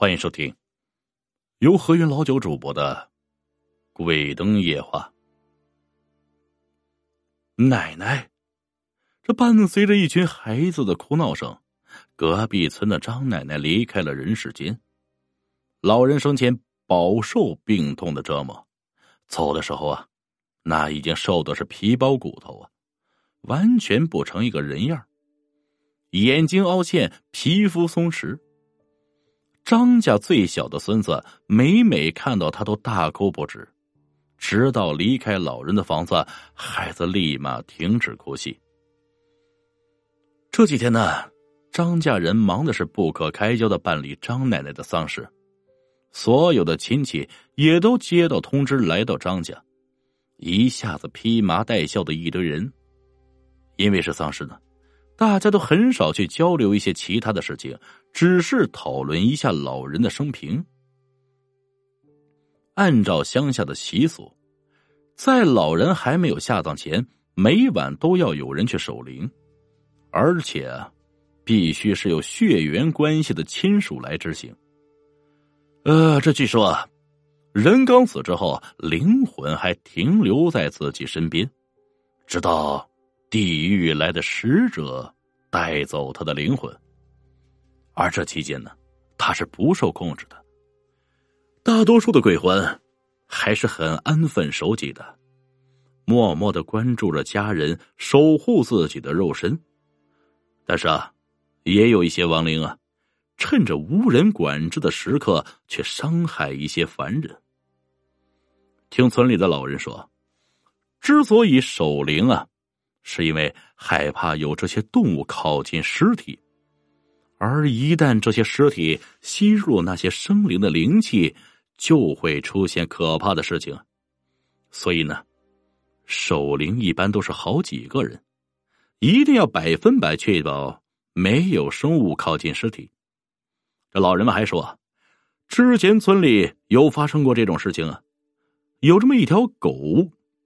欢迎收听由何云老九主播的《鬼灯夜话》。奶奶，这伴随着一群孩子的哭闹声，隔壁村的张奶奶离开了人世间。老人生前饱受病痛的折磨，走的时候啊，那已经瘦的是皮包骨头啊，完全不成一个人样眼睛凹陷，皮肤松弛。张家最小的孙子每每看到他都大哭不止，直到离开老人的房子，孩子立马停止哭泣。这几天呢，张家人忙的是不可开交的办理张奶奶的丧事，所有的亲戚也都接到通知来到张家，一下子披麻戴孝的一堆人，因为是丧事呢。大家都很少去交流一些其他的事情，只是讨论一下老人的生平。按照乡下的习俗，在老人还没有下葬前，每晚都要有人去守灵，而且必须是有血缘关系的亲属来执行。呃，这据说，人刚死之后，灵魂还停留在自己身边，直到。地狱来的使者带走他的灵魂，而这期间呢，他是不受控制的。大多数的鬼魂还是很安分守己的，默默的关注着家人，守护自己的肉身。但是啊，也有一些亡灵啊，趁着无人管制的时刻，却伤害一些凡人。听村里的老人说，之所以守灵啊。是因为害怕有这些动物靠近尸体，而一旦这些尸体吸入那些生灵的灵气，就会出现可怕的事情。所以呢，守灵一般都是好几个人，一定要百分百确保没有生物靠近尸体。这老人们还说，之前村里有发生过这种事情啊，有这么一条狗，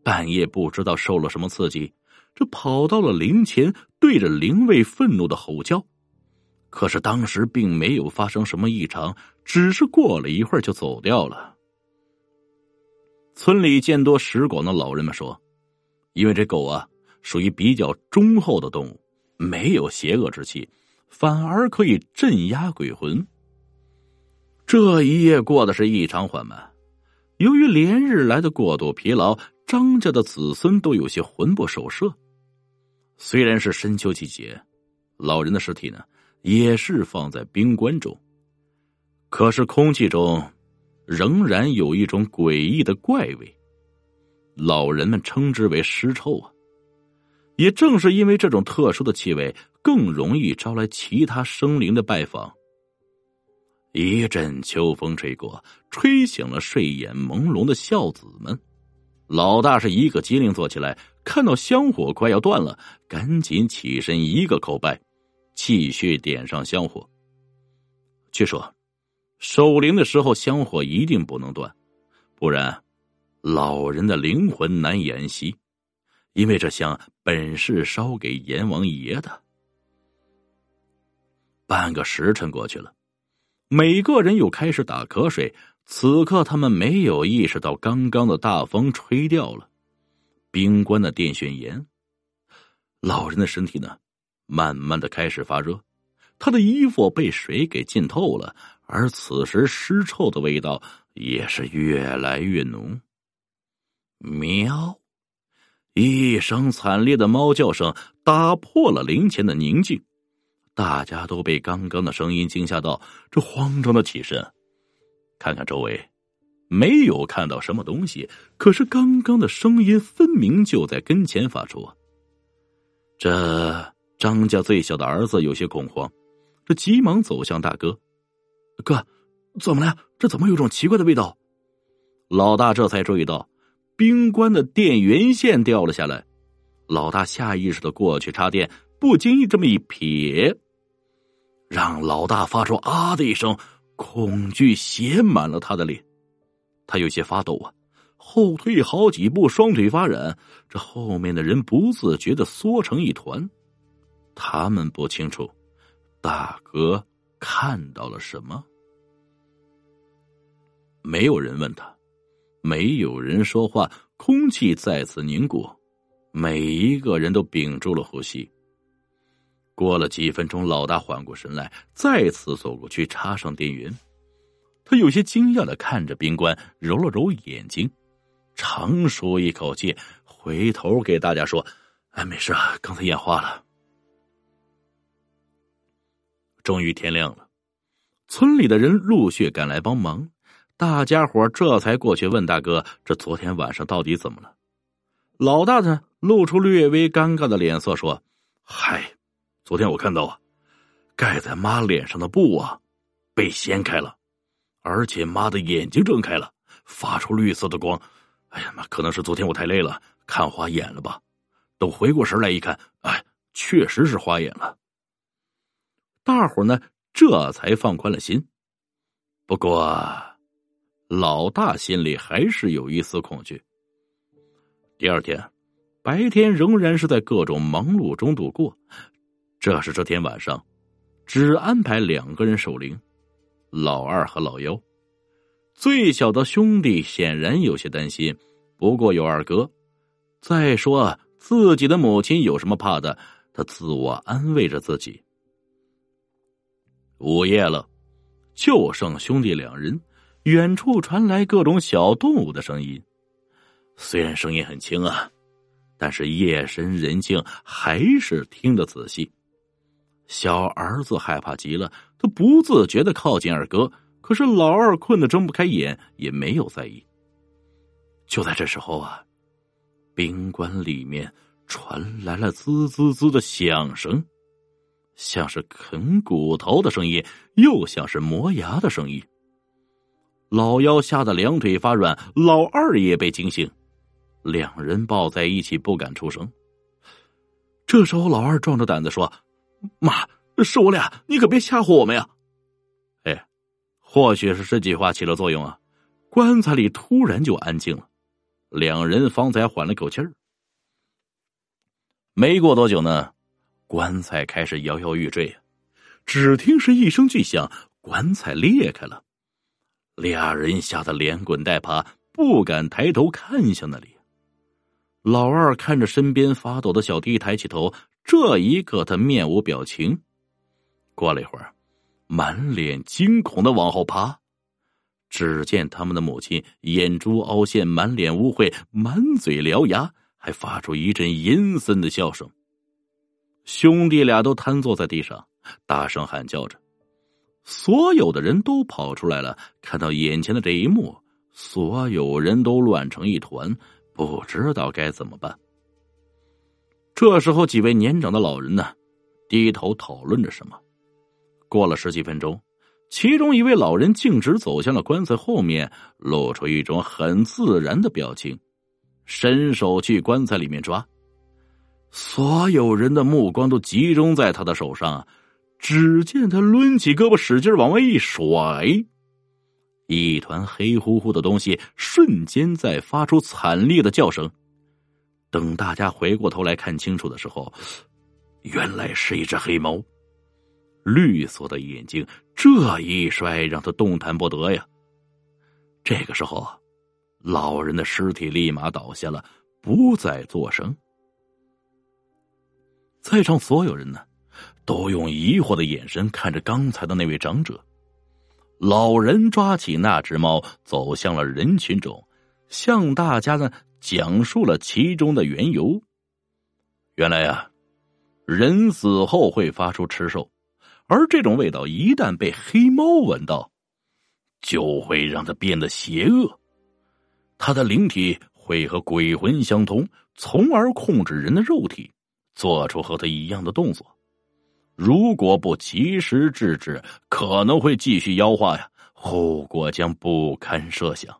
半夜不知道受了什么刺激。这跑到了灵前，对着灵位愤怒的吼叫，可是当时并没有发生什么异常，只是过了一会儿就走掉了。村里见多识广的老人们说，因为这狗啊属于比较忠厚的动物，没有邪恶之气，反而可以镇压鬼魂。这一夜过得是异常缓慢，由于连日来的过度疲劳，张家的子孙都有些魂不守舍。虽然是深秋季节，老人的尸体呢也是放在冰棺中，可是空气中仍然有一种诡异的怪味，老人们称之为尸臭啊。也正是因为这种特殊的气味，更容易招来其他生灵的拜访。一阵秋风吹过，吹醒了睡眼朦胧的孝子们。老大是一个机灵坐起来，看到香火快要断了，赶紧起身一个叩拜，继续点上香火。据说，守灵的时候香火一定不能断，不然老人的灵魂难以安息，因为这香本是烧给阎王爷的。半个时辰过去了，每个人又开始打瞌睡。此刻，他们没有意识到刚刚的大风吹掉了冰棺的电旋岩。老人的身体呢，慢慢的开始发热，他的衣服被水给浸透了，而此时尸臭的味道也是越来越浓。喵！一声惨烈的猫叫声打破了灵前的宁静，大家都被刚刚的声音惊吓到，这慌张的起身。看看周围，没有看到什么东西，可是刚刚的声音分明就在跟前发出。这张家最小的儿子有些恐慌，这急忙走向大哥：“哥，怎么了？这怎么有种奇怪的味道？”老大这才注意到冰棺的电源线掉了下来，老大下意识的过去插电，不经意这么一瞥，让老大发出啊的一声。恐惧写满了他的脸，他有些发抖啊，后退好几步，双腿发软。这后面的人不自觉的缩成一团，他们不清楚大哥看到了什么。没有人问他，没有人说话，空气再次凝固，每一个人都屏住了呼吸。过了几分钟，老大缓过神来，再次走过去插上电源。他有些惊讶的看着冰棺，揉了揉眼睛，长舒一口气，回头给大家说：“哎，没事啊，刚才眼花了。”终于天亮了，村里的人陆续赶来帮忙。大家伙这才过去问大哥：“这昨天晚上到底怎么了？”老大呢，露出略微尴尬的脸色说：“嗨，昨天我看到啊，盖在妈脸上的布啊，被掀开了，而且妈的眼睛睁开了，发出绿色的光。哎呀妈，可能是昨天我太累了，看花眼了吧？等回过神来一看，哎，确实是花眼了。大伙呢，这才放宽了心。不过。”老大心里还是有一丝恐惧。第二天，白天仍然是在各种忙碌中度过。这是这天晚上，只安排两个人守灵，老二和老幺。最小的兄弟显然有些担心，不过有二哥。再说自己的母亲有什么怕的？他自我安慰着自己。午夜了，就剩兄弟两人。远处传来各种小动物的声音，虽然声音很轻啊，但是夜深人静，还是听得仔细。小儿子害怕极了，他不自觉的靠近二哥，可是老二困得睁不开眼，也没有在意。就在这时候啊，宾馆里面传来了滋滋滋的响声，像是啃骨头的声音，又像是磨牙的声音。老幺吓得两腿发软，老二也被惊醒，两人抱在一起不敢出声。这时候，老二壮着胆子说：“妈，是我俩，你可别吓唬我们呀！”哎，或许是这句话起了作用啊，棺材里突然就安静了，两人方才缓了口气儿。没过多久呢，棺材开始摇摇欲坠，只听是一声巨响，棺材裂开了。俩人吓得连滚带爬，不敢抬头看向那里。老二看着身边发抖的小弟，抬起头，这一刻他面无表情。过了一会儿，满脸惊恐的往后爬，只见他们的母亲眼珠凹陷，满脸污秽，满嘴獠牙，还发出一阵阴森的笑声。兄弟俩都瘫坐在地上，大声喊叫着。所有的人都跑出来了，看到眼前的这一幕，所有人都乱成一团，不知道该怎么办。这时候，几位年长的老人呢，低头讨论着什么。过了十几分钟，其中一位老人径直走向了棺材后面，露出一种很自然的表情，伸手去棺材里面抓。所有人的目光都集中在他的手上。只见他抡起胳膊，使劲往外一甩，一团黑乎乎的东西瞬间在发出惨烈的叫声。等大家回过头来看清楚的时候，原来是一只黑猫，绿色的眼睛。这一摔让他动弹不得呀。这个时候，老人的尸体立马倒下了，不再作声。在场所有人呢？都用疑惑的眼神看着刚才的那位长者。老人抓起那只猫，走向了人群中，向大家呢讲述了其中的缘由。原来啊，人死后会发出吃兽，而这种味道一旦被黑猫闻到，就会让它变得邪恶。它的灵体会和鬼魂相通，从而控制人的肉体，做出和它一样的动作。如果不及时制止，可能会继续妖化呀，后果将不堪设想。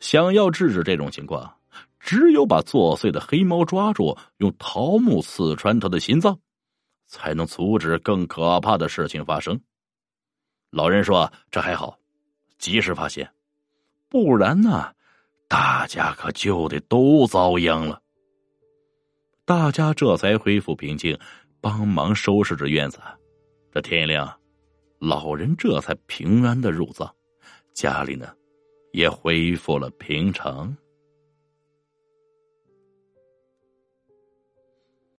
想要制止这种情况，只有把作祟的黑猫抓住，用桃木刺穿他的心脏，才能阻止更可怕的事情发生。老人说：“这还好，及时发现，不然呢，大家可就得都遭殃了。”大家这才恢复平静。帮忙收拾着院子，这天一亮，老人这才平安的入葬。家里呢，也恢复了平常。